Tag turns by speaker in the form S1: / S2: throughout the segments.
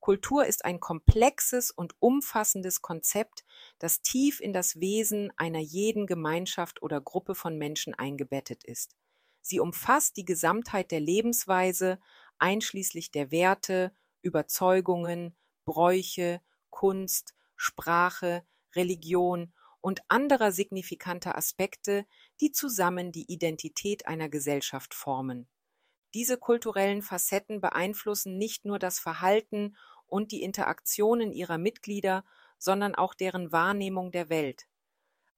S1: Kultur ist ein komplexes und umfassendes Konzept, das tief in das Wesen einer jeden Gemeinschaft oder Gruppe von Menschen eingebettet ist. Sie umfasst die Gesamtheit der Lebensweise, einschließlich der Werte, Überzeugungen, Bräuche, Kunst, Sprache, Religion und anderer signifikanter Aspekte, die zusammen die Identität einer Gesellschaft formen. Diese kulturellen Facetten beeinflussen nicht nur das Verhalten und die Interaktionen ihrer Mitglieder, sondern auch deren Wahrnehmung der Welt.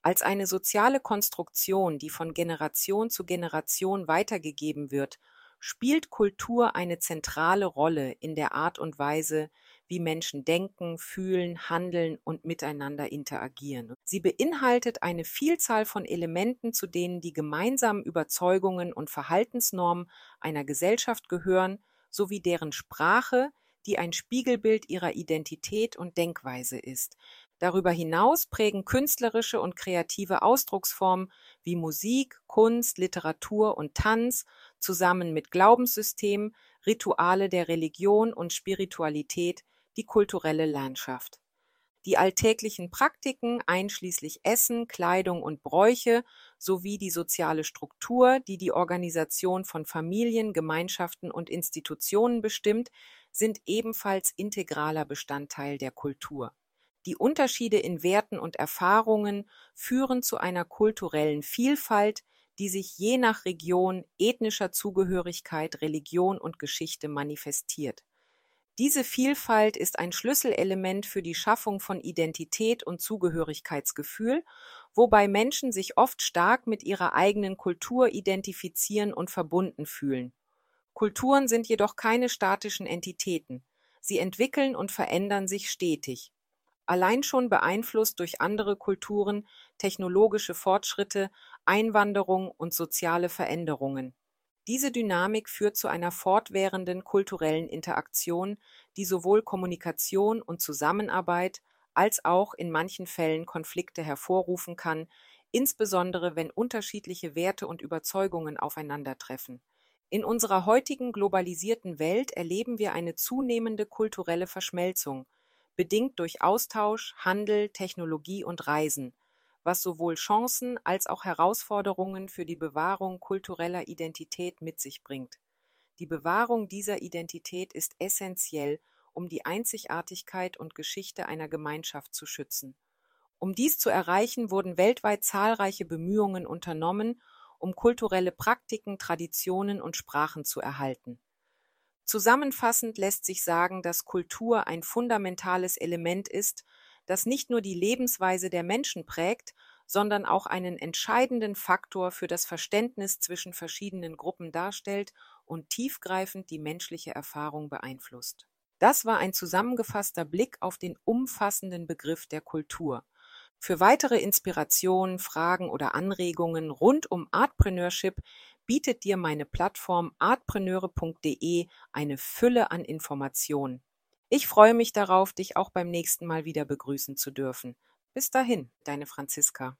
S1: Als eine soziale Konstruktion, die von Generation zu Generation weitergegeben wird, spielt Kultur eine zentrale Rolle in der Art und Weise, wie Menschen denken, fühlen, handeln und miteinander interagieren. Sie beinhaltet eine Vielzahl von Elementen, zu denen die gemeinsamen Überzeugungen und Verhaltensnormen einer Gesellschaft gehören, sowie deren Sprache, die ein Spiegelbild ihrer Identität und Denkweise ist. Darüber hinaus prägen künstlerische und kreative Ausdrucksformen wie Musik, Kunst, Literatur und Tanz zusammen mit Glaubenssystemen, Rituale der Religion und Spiritualität die kulturelle Landschaft. Die alltäglichen Praktiken einschließlich Essen, Kleidung und Bräuche sowie die soziale Struktur, die die Organisation von Familien, Gemeinschaften und Institutionen bestimmt, sind ebenfalls integraler Bestandteil der Kultur. Die Unterschiede in Werten und Erfahrungen führen zu einer kulturellen Vielfalt, die sich je nach Region, ethnischer Zugehörigkeit, Religion und Geschichte manifestiert. Diese Vielfalt ist ein Schlüsselelement für die Schaffung von Identität und Zugehörigkeitsgefühl, wobei Menschen sich oft stark mit ihrer eigenen Kultur identifizieren und verbunden fühlen. Kulturen sind jedoch keine statischen Entitäten. Sie entwickeln und verändern sich stetig. Allein schon beeinflusst durch andere Kulturen, technologische Fortschritte, Einwanderung und soziale Veränderungen. Diese Dynamik führt zu einer fortwährenden kulturellen Interaktion, die sowohl Kommunikation und Zusammenarbeit als auch in manchen Fällen Konflikte hervorrufen kann, insbesondere wenn unterschiedliche Werte und Überzeugungen aufeinandertreffen. In unserer heutigen globalisierten Welt erleben wir eine zunehmende kulturelle Verschmelzung, bedingt durch Austausch, Handel, Technologie und Reisen was sowohl Chancen als auch Herausforderungen für die Bewahrung kultureller Identität mit sich bringt. Die Bewahrung dieser Identität ist essentiell, um die Einzigartigkeit und Geschichte einer Gemeinschaft zu schützen. Um dies zu erreichen, wurden weltweit zahlreiche Bemühungen unternommen, um kulturelle Praktiken, Traditionen und Sprachen zu erhalten. Zusammenfassend lässt sich sagen, dass Kultur ein fundamentales Element ist, das nicht nur die Lebensweise der Menschen prägt, sondern auch einen entscheidenden Faktor für das Verständnis zwischen verschiedenen Gruppen darstellt und tiefgreifend die menschliche Erfahrung beeinflusst. Das war ein zusammengefasster Blick auf den umfassenden Begriff der Kultur. Für weitere Inspirationen, Fragen oder Anregungen rund um Artpreneurship bietet dir meine Plattform artpreneure.de eine Fülle an Informationen. Ich freue mich darauf, dich auch beim nächsten Mal wieder begrüßen zu dürfen. Bis dahin, deine Franziska.